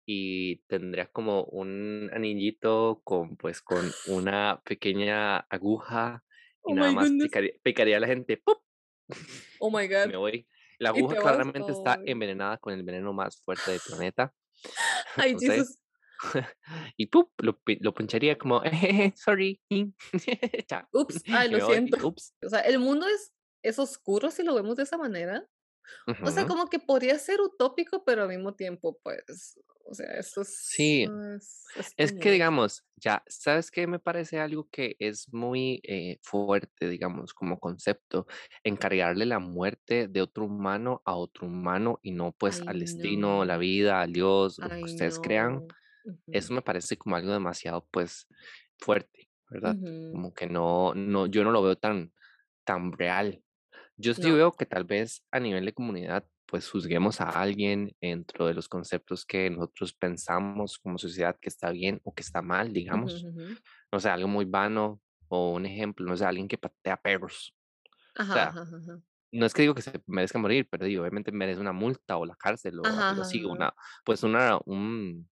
y tendría como un anillito con, pues, con una pequeña aguja y Oh nada más picaría picaría a la gente, ¡pup! Oh my Y me God. voy. La aguja vas. claramente está envenenada con el veneno más fuerte del planeta, ay. Jesus. Y ¡pup! Lo lo pincharía como, sorry, chao. Ups, ay, lo voy, siento. ups. O sea, el mundo es es oscuro si lo vemos de esa manera. O sea, como que podría ser utópico, pero al mismo tiempo, pues, o sea, esto es Sí. es es que, digamos, ya, ¿sabes qué? Me parece algo que es muy eh, fuerte, digamos, como concepto, encargarle la muerte de otro humano a otro humano y no pues I al destino, la vida, al Dios, lo que ustedes crean. know. Eso Ujú, me parece como algo demasiado pues fuerte, ¿verdad? ujú. Como que no, no, yo no lo veo tan, tan real. Yo sí No. veo que tal vez a nivel de comunidad, pues juzguemos a alguien dentro de los conceptos que nosotros pensamos como sociedad que está bien o que está mal, digamos. No sé, algo muy vano o un ejemplo, no sé, alguien que patea perros. O Ajá, sea, ajá, ajá, ajá. no es que digo que se merezca morir, pero digo, obviamente merece una multa o la cárcel o algo así, una, pues una, un,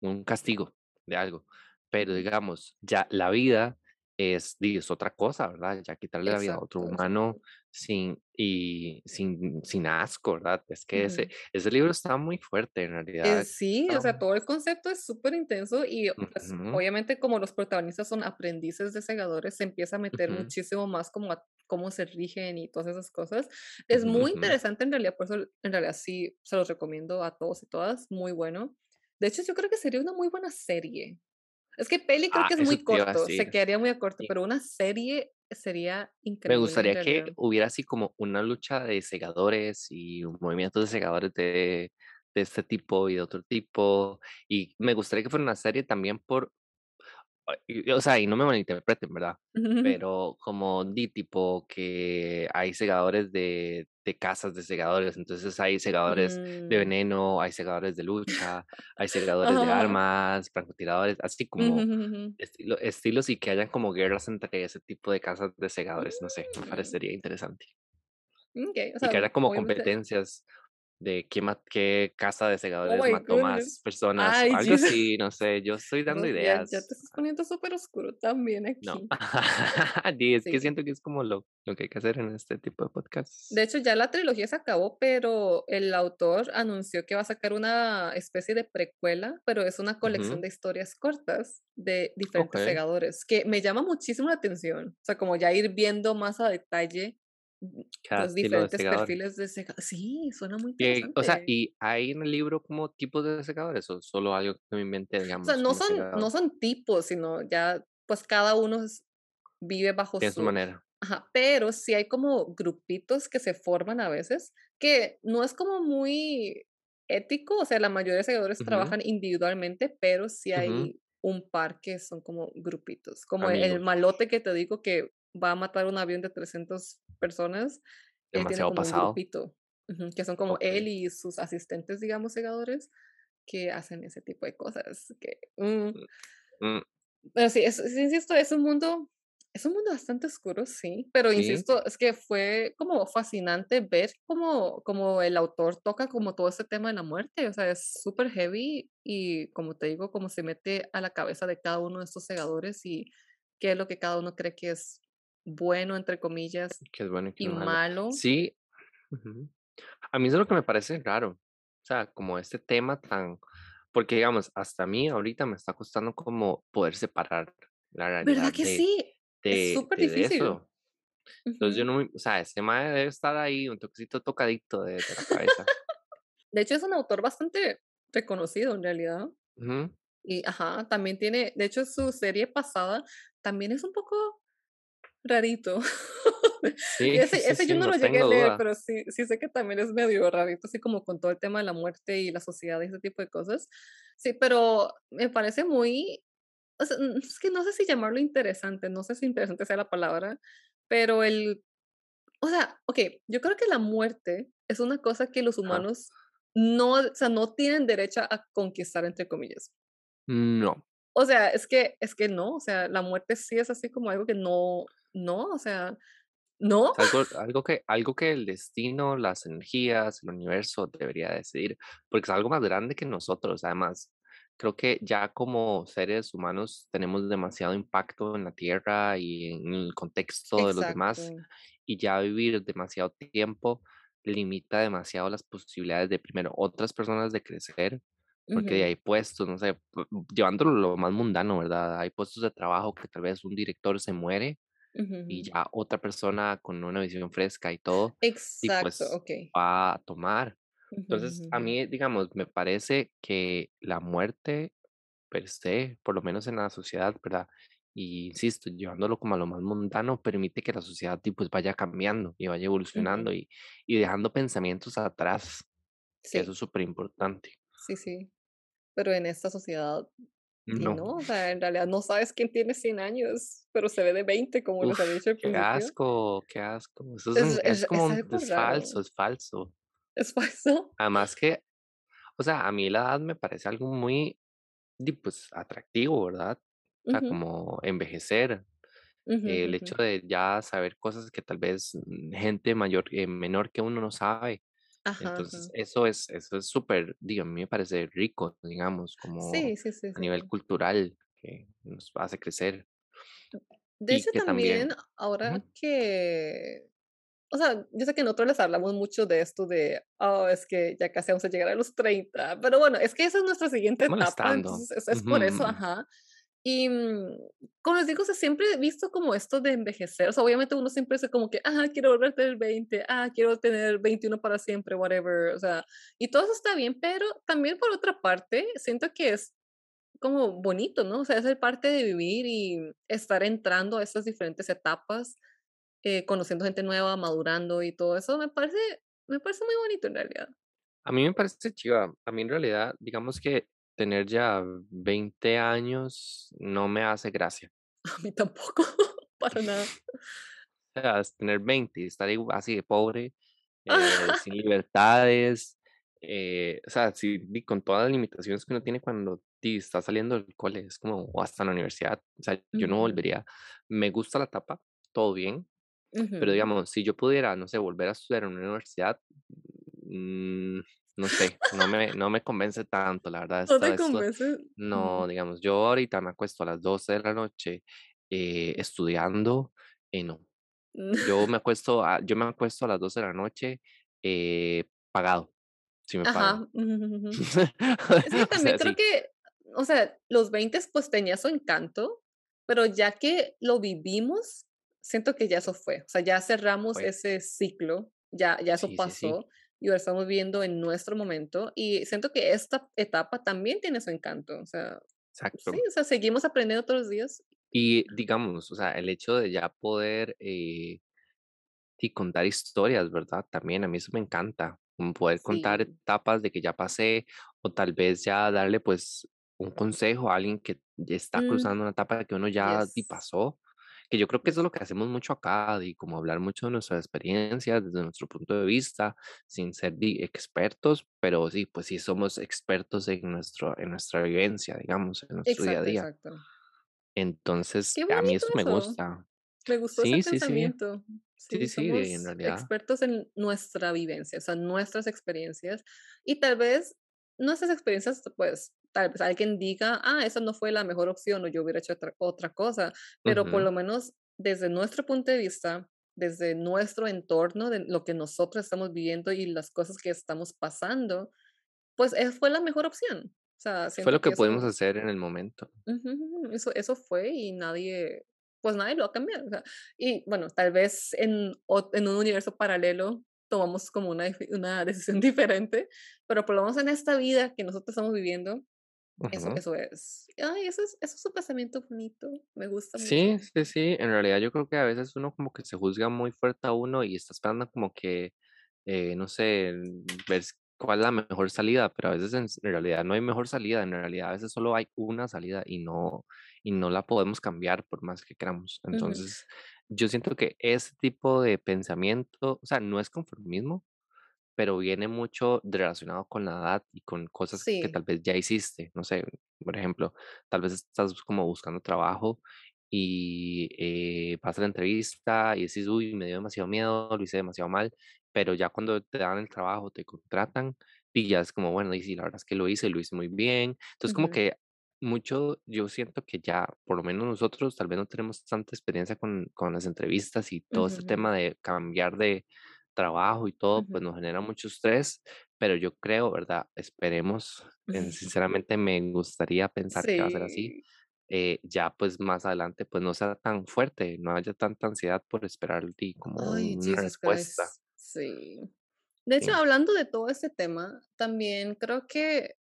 un castigo de algo. Pero digamos, ya la vida es, es otra cosa, ¿verdad? Ya quitarle la vida a otro Exacto, humano exacto. sin, y sin, sin asco, ¿verdad? Es que ese, Ujú. ese libro está muy fuerte, en Eh, realidad. sí, o sea, todo el concepto es súper intenso y, pues, Ujú, obviamente, como los protagonistas son aprendices de segadores, se empieza a meter ujú, muchísimo más como a cómo se rigen y todas esas cosas. Es muy interesante en realidad, por eso en realidad sí se los recomiendo a todos y todas, muy bueno. De hecho, yo creo que sería una muy buena serie. Es que peli creo Ah, que es muy corto, se quedaría muy a corto, sí. pero una serie sería Me increíble en gustaría que hubiera así como una lucha de segadores y movimientos de segadores de, de este tipo y de otro tipo. Y me gustaría que fuera una serie también por o sea, y no me malinterpreten, ¿verdad? Pero como di tipo que hay segadores de de casas de segadores, entonces hay segadores de Mm. veneno, hay segadores de lucha, hay segadores de armas, francotiradores, así como estilo estilos y que hayan como guerras entre ese tipo de casas de segadores, no sé, me Mm. parecería interesante. O Y que haya como competencias de ma qué casa de Oh segadores my mató más personas, Ay, algo Jesus. así, no sé, yo estoy dando No, ya ya te ideas. estás poniendo súper oscuro también No. aquí. Di, es que Sí. siento que es como lo lo que hay que hacer en este tipo de De podcasts. hecho, ya la trilogía se acabó, pero el autor anunció que va a sacar una especie de precuela, pero es una colección Ujú, de historias cortas de diferentes okey. segadores, que me llama muchísimo la atención. O sea, como ya ir viendo más a detalle, Cada los de diferentes segador. perfiles de sega sí, suena muy Y, o sea, interesante. ¿y hay en el libro como tipos de segadores o solo algo que me inventé, O sea, digamos, no son no son tipos, sino ya, pues, cada uno vive bajo su su manera. ajá, pero sí hay como grupitos que se forman a veces, que no es como muy ético, o sea, la mayoría de seguidores Ujú, trabajan individualmente, pero sí hay un par que son como grupitos, como el el Amigos, malote que te digo que va a matar un avión de 300 personas, él tiene demasiado como un pasado. grupito, ujú, que son como Okey. él y sus asistentes, digamos, segadores, que hacen ese tipo de cosas, que, mm, Mm, mm, pero sí, es insisto, es un mundo es un mundo bastante oscuro, sí, pero sí, insisto, es que fue como fascinante ver cómo cómo el autor toca como todo este tema de la muerte, o sea, es súper heavy y, como te digo, cómo se mete a la cabeza de cada uno de estos segadores y qué es lo que cada uno cree que es bueno, entre comillas, es bueno y y es malo. malo. Sí, ujú. A mí eso es lo que me parece raro. O sea, como este tema tan porque, digamos, hasta a mí ahorita me está costando como poder separar la ¿Verdad realidad que de sí? Es de súper de de difícil. eso. Entonces yo no o sea, ese mae debe estar ahí un toquecito tocadito de de la cabeza. De hecho, es un autor bastante reconocido, en realidad. Ujú. Y ajá, también tiene de hecho, su serie pasada también es un poco rarito. Y Sí, ese sí, ese yo sí, no no lo llegué a leer, duda. pero sí sí sé que también es medio rarito, así como con todo el tema de la muerte y la sociedad y ese tipo de cosas. Sí, pero me parece muy o sea, es que no sé si llamarlo interesante, no sé si interesante sea la palabra, pero el o sea, okey, yo creo que la muerte es una cosa que los humanos no, o sea, no tienen derecho a "conquistar", entre comillas. No. O sea, es que es que no, o sea, la muerte sí es así como algo que no no, o sea, no. Algo algo que algo que el destino, las energías, el universo debería decidir, porque es algo más grande que nosotros. Además, creo que ya como seres humanos tenemos demasiado impacto en la Tierra y en el contexto de los demás, Exacto. y ya vivir demasiado tiempo limita demasiado las posibilidades de, primero, otras personas de crecer, porque Ujú, hay puestos, no sé, llevándolo lo más mundano, ¿verdad? Hay puestos de trabajo que tal vez un director se muere y ya otra persona con una visión fresca y todo, y Exacto, pues okey. va a tomar. Entonces, a mí, digamos, me parece que la muerte per se, por lo menos en la sociedad, ¿verdad? Y insisto, llevándolo como a lo más mundano, permite que la sociedad y, pues, vaya cambiando y vaya evolucionando y, y dejando pensamientos atrás, que eso Sí, es súper importante. sí, sí, pero en esta sociedad, y No, no, o sea, en realidad no sabes quién tiene 100 años, pero se ve de 20 como les uf, había dicho al qué principio. asco, qué asco. Eso es, Es un- es es como es un, falso, es falso. es falso. Además que O sea, a mí la edad me parece algo muy, pues, atractivo, ¿verdad? O sea, como envejecer, el hecho de ya saber cosas que tal vez mm, gente mayor, eh, menor que uno no sabe. Ajá, Entonces, ajá. eso es, eso es súper, digo, a mí me parece rico, digamos, como Sí, sí, sí, a nivel cultural, que nos hace crecer. De y hecho, también también, ahora que, o sea, yo sé que nosotros les hablamos mucho de esto de, oh, es que ya casi vamos a llegar a los 30, pero bueno, es que esa es nuestra siguiente etapa, entonces es, es por eso, ajá. Y mm, digo, o sea, siempre he visto como esto de envejecer, o sea, obviamente uno siempre dice como que, ah, quiero volver a tener 20, ah, quiero tener 21 para siempre, whatever, o sea, y todo eso está bien, pero también por otra parte, siento que es como bonito, ¿no? O sea, es el parte de vivir y estar entrando a estas diferentes etapas, eh, conociendo gente nueva, madurando y todo eso, me parece, me parece muy bonito en realidad. A mí me parece chiva. A mí en realidad, digamos que tener ya 20 años no me hace gracia. A mí tampoco, para nada. O sea, tener 20 y estar así de pobre, eh, sin libertades, eh, o sea, sí, con todas las limitaciones que uno tiene cuando está saliendo del cole, es como, o hasta la universidad, o sea, yo no volvería. Me gusta la etapa, todo bien, pero ujú. digamos, si yo pudiera, no sé, volver a estudiar en una universidad, mm, no sé, no me, no me convence tanto, la verdad, ¿No esto, te esto, convence? no, Mm. digamos, yo ahorita me acuesto a las 12 de la noche eh, estudiando, y no. Yo me acuesto a yo me acuesto a las 12 de la noche, eh, pagado, si me pagan. Ajá. Es que O también sea, creo sí, que, o sea, los 20 pues tenía su encanto, pero ya que lo vivimos, siento que ya eso fue. O sea, ya cerramos fue. ese ciclo, ya, ya eso Sí, sí, sí, pasó y ahora estamos viviendo en nuestro momento y siento que esta etapa también tiene su encanto. O sea, sí, exacto. o sea, seguimos aprendiendo todos los días. Y digamos, o sea, el hecho de ya poder, eh, y contar historias, ¿verdad? También a mí eso me encanta, poder contar Sí. etapas de que ya pasé, o tal vez ya darle, pues, un consejo a alguien que ya está Mm, cruzando una etapa que uno ya y pasó. Que yo creo que eso es lo que hacemos mucho acá, y como hablar mucho de nuestras experiencias, desde nuestro punto de vista, sin ser expertos, pero sí, pues sí somos expertos en nuestro, en nuestra vivencia, digamos, en nuestro día a Exacto, día. exacto. Entonces, a mí bonito eso me eso. gusta. Me gustó ese Sí, sí, sí, pensamiento. sí, Sí, sí, de- en somos realidad. expertos en nuestra vivencia, o sea, nuestras experiencias. Y tal vez nuestras experiencias, pues, tal vez alguien diga, ah, esa no fue la mejor opción o yo hubiera hecho otra, otra cosa, pero por Ujú. lo menos desde nuestro punto de vista, desde nuestro entorno, de lo que nosotros estamos viviendo y las cosas que estamos pasando, pues eh, fue la mejor opción. O sea, Fue lo que que pudimos eso hacer en el momento. Ujú, ujú, Eso, eso fue y nadie, pues nadie lo va a cambiar. o sea, y bueno, tal vez en, en un universo paralelo tomamos como una, una decisión diferente, pero por lo menos en esta vida que nosotros estamos viviendo, eso, eso es. Ay, eso es, eso es un pensamiento bonito. Me gusta mucho. Sí, sí, sí, en realidad yo creo que a veces uno como que se juzga muy fuerte a uno y está esperando como que, eh, no sé, ver s- cuál es la mejor salida, pero a veces en, realidad no hay mejor salida, en realidad a veces solo hay una salida y no, y no la podemos cambiar por más que queramos. Entonces, yo siento que ese tipo de pensamiento, o sea, no es conformismo, pero viene mucho relacionado con la edad y con cosas que tal vez ya hiciste. No sé, por ejemplo, tal vez estás como buscando trabajo y eh, vas a la entrevista y decís, uy, me dio demasiado miedo, lo hice demasiado mal, pero ya cuando te dan el trabajo, te contratan y ya es como, bueno, y sí, la verdad es que lo hice, lo hice muy bien. Entonces, como que mucho, yo siento que ya, por lo menos nosotros, tal vez no tenemos tanta experiencia con, con las entrevistas y todo ujú, este ujú, tema de cambiar de trabajo y todo, pues ujú. nos genera mucho estrés, pero yo creo, ¿verdad? Esperemos, en- sinceramente me gustaría pensar que va a ser así, Sí. eh, ya pues más adelante pues no sea tan fuerte, no haya tanta ansiedad por esperar y como Ay, una Jesus respuesta. Christ. Sí. De hecho, Sí. hablando de todo este tema, también creo que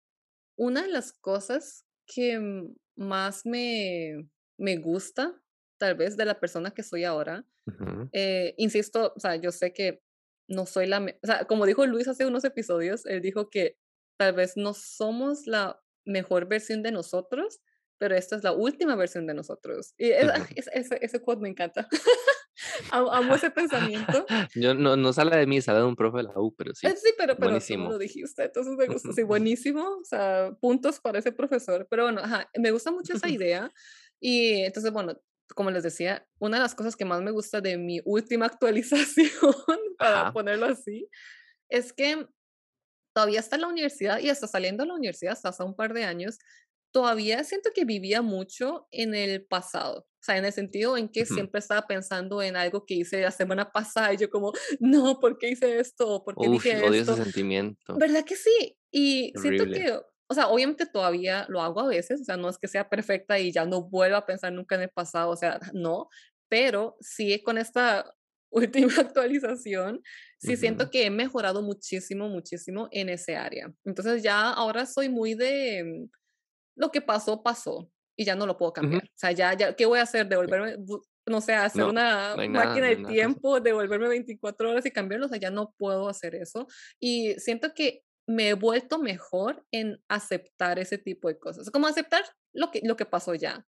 Una de las cosas que más me me gusta, tal vez, de la persona que soy ahora, Ujú, eh, insisto, o sea, yo sé que no soy la o sea, como dijo Luis hace unos episodios, él dijo que tal vez no somos la mejor versión de nosotros, pero esta es la última versión de nosotros. Y es ah, ujú. ese quote me encanta. Amo ese pensamiento. Yo no, no sale de mí, sale de un profe de la U, pero Eh, sí, sí, pero pero tú me lo buenísimo. dijiste, entonces me gusta, sí, buenísimo, o sea, puntos para ese profesor. Pero bueno, ajá, me gusta mucho esa idea. Y entonces, bueno, como les decía, una de las cosas que más me gusta de mi última actualización, para Ajá. ponerlo así, es que todavía está en la universidad y hasta saliendo de la universidad, hasta hace un par de años, todavía siento que vivía mucho en el pasado. O sea, en el sentido en que siempre estaba pensando en algo que hice la semana pasada y yo como, no, ¿por qué hice esto? ¿Por qué Uf, dije odio ese esto? sentimiento. ¿Verdad que sí? Y siento Horrible. que, o sea, obviamente todavía lo hago a veces, o sea, no es que sea perfecta y ya no vuelvo a pensar nunca en el pasado, o sea, no, pero sí con esta última actualización, sí Ujú, siento que he mejorado muchísimo, muchísimo en ese área. Entonces ya ahora soy muy de mm, lo que pasó, pasó y ya no lo puedo cambiar. O sea, ya, ya, ¿qué voy a hacer? Devolverme, no sé, hacer No, una no nada, máquina no que hacer. tiempo, devolverme 24 horas y cambiarlo, o sea, ya no puedo hacer eso. Y siento que me he vuelto mejor en aceptar ese tipo de cosas, como aceptar lo que, lo que pasó ya.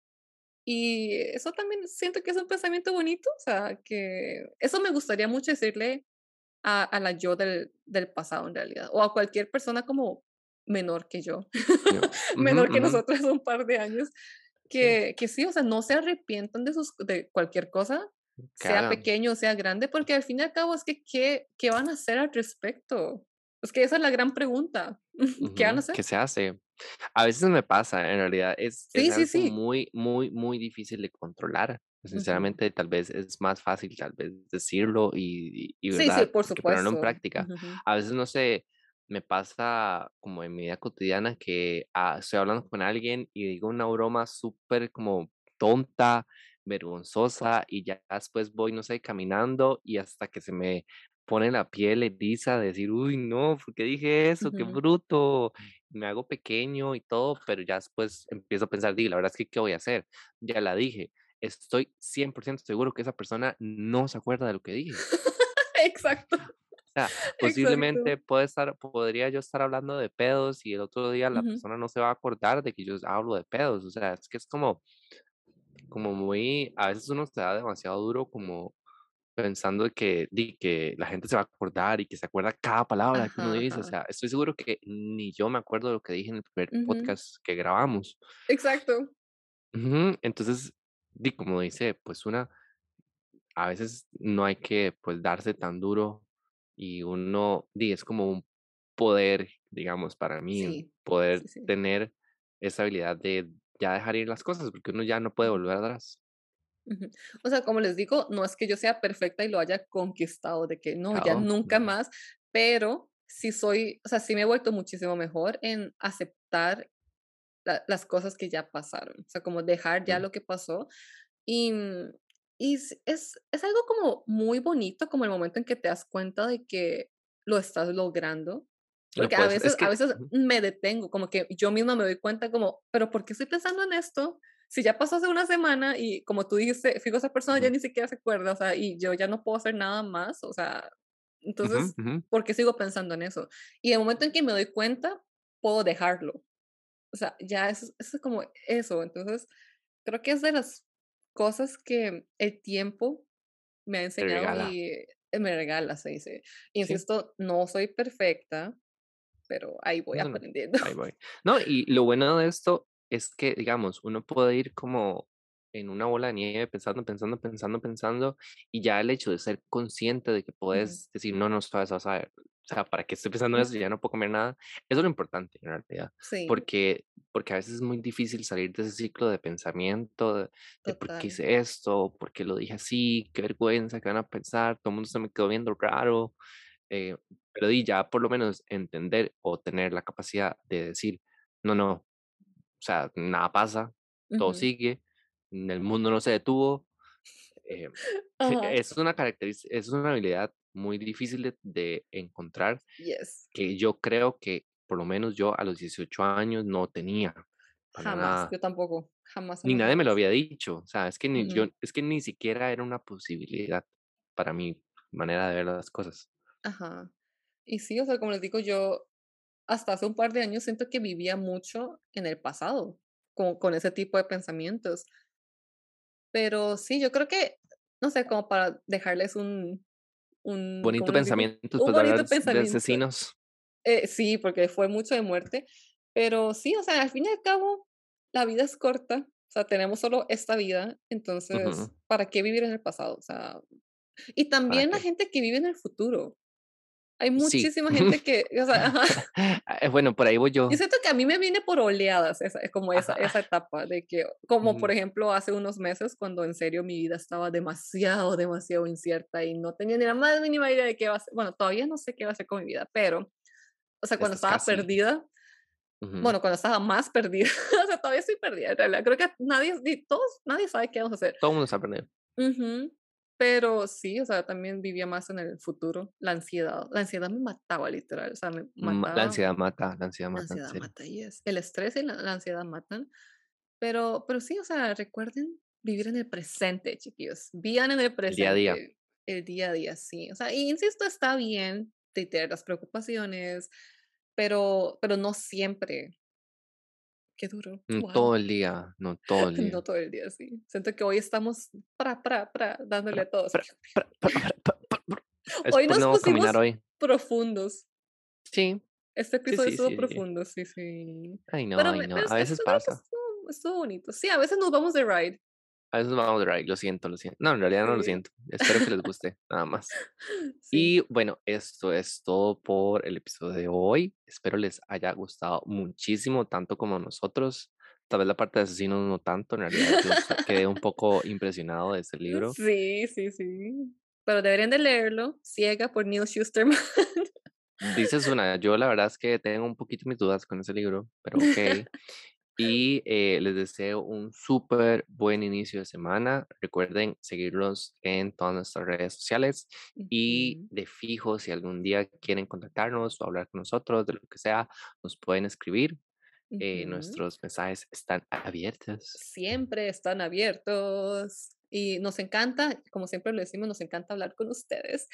Y eso también siento que es un pensamiento bonito, o sea, que eso me gustaría mucho decirle a, a la yo del, del pasado en realidad, o a cualquier persona como menor que yo, menor que nosotros un par de años, sí, que, que sí, o sea, no se arrepientan de, sus, de cualquier cosa, que sea pequeño o sea grande, porque al fin y al cabo es que, ¿qué, qué van a hacer al respecto? Es que esa es la gran pregunta. ¿Qué van a hacer? que se hace. A veces me pasa, en realidad es, es Sí, sí, algo sí. muy, muy, muy difícil de controlar. Sinceramente, tal vez es más fácil, tal vez decirlo y, y, y, Sí, sí, por ponerlo en práctica. A veces, no sé, me pasa como en mi vida cotidiana que ah, estoy hablando con alguien y digo una broma súper como tonta, vergonzosa y ya después voy, no sé, caminando y hasta que se me pone la piel eriza de decir, uy, no, ¿por qué dije eso? Qué ujú. bruto me hago pequeño y todo, pero ya después empiezo a pensar, digo, la verdad es que, ¿qué voy a hacer? Ya la dije, estoy 100% seguro que esa persona no se acuerda de lo que dije. Exacto, O sea, posiblemente puede estar, podría yo estar hablando de pedos y el otro día la Ujú. persona no se va a acordar de que yo hablo de pedos. O sea, es que es como, como muy, a veces uno se da demasiado duro como pensando que, di, que la gente se va a acordar y que se acuerda cada palabra que uno Ajá, dice. O ajá. sea, estoy seguro que ni yo me acuerdo de lo que dije en el primer podcast que grabamos. Exacto. Entonces, di, como dice, pues una, a veces no hay que pues darse tan duro y uno, di, es como un poder, digamos, para mí, Sí, poder sí, sí. tener esa habilidad de ya dejar ir las cosas, porque uno ya no puede volver atrás. O sea, como les digo, no es que yo sea perfecta y lo haya conquistado, de que no, ya nunca más, pero sí soy, o sea, sí me he vuelto muchísimo mejor en aceptar la- las cosas que ya pasaron, o sea, como dejar ya ujú. lo que pasó y, mm, y es, es, es algo como muy bonito, como el momento en que te das cuenta de que lo estás logrando, Lo porque a puedes, es veces, a que, veces ujú, me detengo, como que yo misma me doy cuenta como, pero ¿por qué estoy pensando en esto? Si ya pasó hace una semana y como tú dijiste, fijo, esa persona ya ni siquiera se acuerda, o sea, y yo ya no puedo hacer nada más, o sea, entonces, ujú. ¿por qué sigo pensando en eso? Y el momento en que me doy cuenta, puedo dejarlo. O sea, ya eso, eso es como eso. Entonces, creo que es de las cosas que el tiempo me ha enseñado y eh, me regala, se dice. sí. Insisto, no soy perfecta, pero ahí voy No, no, aprendiendo. ahí voy. No, y lo bueno de esto es que, digamos, uno puede ir como en una bola de nieve pensando, pensando, pensando, pensando, y ya el hecho de ser consciente de que puedes decir, no, no, suave, suave, suave, o sea, ¿para qué estoy pensando en eso? Ya no puedo comer nada. Eso es lo importante, en realidad, Sí, porque, porque a veces es muy difícil salir de ese ciclo de pensamiento, de, de por qué hice esto, por qué lo dije así, qué vergüenza, qué van a pensar, todo el mundo se me quedó viendo raro. Eh, pero di ya por lo menos entender o tener la capacidad de decir, no, no, o sea, nada pasa, todo Ujú. sigue, mm, el mundo no se detuvo. eh, es una característica, es una habilidad muy difícil de, de encontrar Yes. que yo creo que por lo menos yo a los 18 años no tenía Jamás. nada. Yo tampoco. Jamás, Ni jamás, nadie me lo había dicho, o sea, es que ni yo, Ujú. es que ni siquiera era una posibilidad para mi manera de ver las cosas. Ajá. Y sí, o sea, como les digo, yo hasta hace un par de años siento que vivía mucho en el pasado, con, con ese tipo de pensamientos. Pero sí, yo creo que, no sé, como para dejarles un, un, ¿cómo Bonito pensamiento Un después de hablar bonito de pensamiento. asesinos. Eh, sí, porque fue mucho de muerte. Pero sí, o sea, al fin y al cabo, la vida es corta. O sea, tenemos solo esta vida. Entonces, ¿para qué vivir en el pasado? O sea, y ¿Para también la gente que vive en el futuro. Hay Sí. muchísima gente que, o sea, ajá. Eh, bueno, por ahí voy yo. Yo siento que a mí me viene por oleadas, esa, como esa, esa etapa de que, como por ejemplo hace unos meses cuando en serio mi vida estaba demasiado, demasiado incierta y no tenía ni la más mínima idea de qué iba a hacer, bueno, todavía no sé qué iba a hacer con mi vida, pero, o sea, cuando Estás estaba casi. perdida, bueno, cuando estaba más perdida, o sea, todavía estoy perdida, en realidad, creo que nadie, todos, nadie sabe qué vamos a hacer. Todo el mundo está aprendiendo. Ujú, Pero sí, o sea, también vivía más en el futuro, la ansiedad, la ansiedad me mataba literal, o sea, me Ma- mataba. La ansiedad mata, la ansiedad La mata, en ansiedad serio. mata, yes. El estrés y la, la ansiedad matan. Pero, pero sí, o sea, recuerden vivir en el presente, chiquillos. Vivan en el El día a día. presente. El día a día, sí. O sea, y insisto, está bien de tener las preocupaciones, pero, pero no siempre. Qué duro. No Wow. todo el día, no todo el día. No todo el día, sí. Siento que hoy estamos pra, pra, pra, dándole a todos. Hoy por nos no caminar pusimos hoy. profundos. Sí. Este Sí, episodio sí, estuvo sí, sí. profundo, sí, sí. Ay, no, ay, no. A es- veces pasa. Estuvo, estuvo bonito. Sí, a veces nos vamos de ride. A veces vamos de ride, lo siento, lo siento. No, en realidad no lo siento. Espero que les guste, nada más. Sí. Y bueno, esto es todo por el episodio de hoy. Espero les haya gustado muchísimo, tanto como nosotros. Tal vez la parte de asesinos no tanto, en realidad yo quedé un poco impresionado de este libro. Sí, sí, sí. Pero deberían de leerlo. Ciega por Neil Schusterman. Dices una, yo la verdad es que tengo un poquito mis dudas con ese libro, pero ok. Y eh, les deseo un súper buen inicio de semana. Recuerden seguirlos en todas nuestras redes sociales y de fijo, si algún día quieren contactarnos o hablar con nosotros, de lo que sea, nos pueden escribir. Eh, nuestros mensajes están abiertos. Siempre están abiertos. Y nos encanta, como siempre lo decimos, nos encanta hablar con ustedes.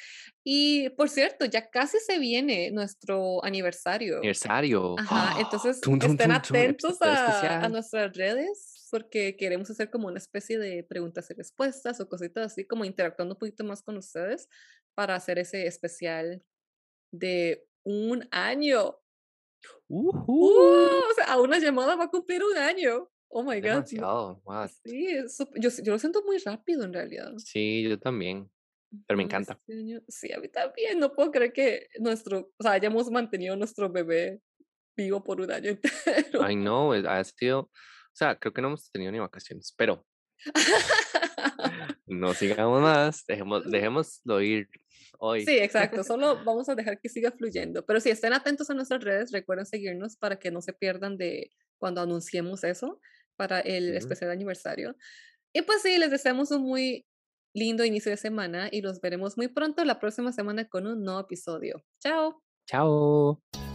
Y por cierto, ya casi se viene nuestro aniversario. Aniversario. Ajá, entonces Tum, tum, estén tum, atentos a, a nuestras redes porque queremos hacer como una especie de preguntas y respuestas o cositas así, como interactuando un poquito más con ustedes para hacer ese especial de un año. Ujú. ¡Uh! O sea, a una llamada va a cumplir un año. Oh my God. Demasiado. what? Sí, es sup- yo, yo lo siento muy rápido en realidad. Sí, yo también. Pero me encanta. este Sí, a mí también. No puedo creer que nuestro, o sea, hayamos mantenido nuestro bebé vivo por un año entero. No, es- ha sido. O sea, creo que no hemos tenido ni vacaciones, pero no sigamos más. Dejemos, dejémoslo ir hoy. Sí, exacto. Solo vamos a dejar que siga fluyendo. Pero si estén atentos a nuestras redes, recuerden seguirnos para que no se pierdan de cuando anunciemos eso para el Ujú. especial aniversario. Y pues sí, les deseamos un muy lindo inicio de semana y los veremos muy pronto la próxima semana con un nuevo episodio. Chao. Chao.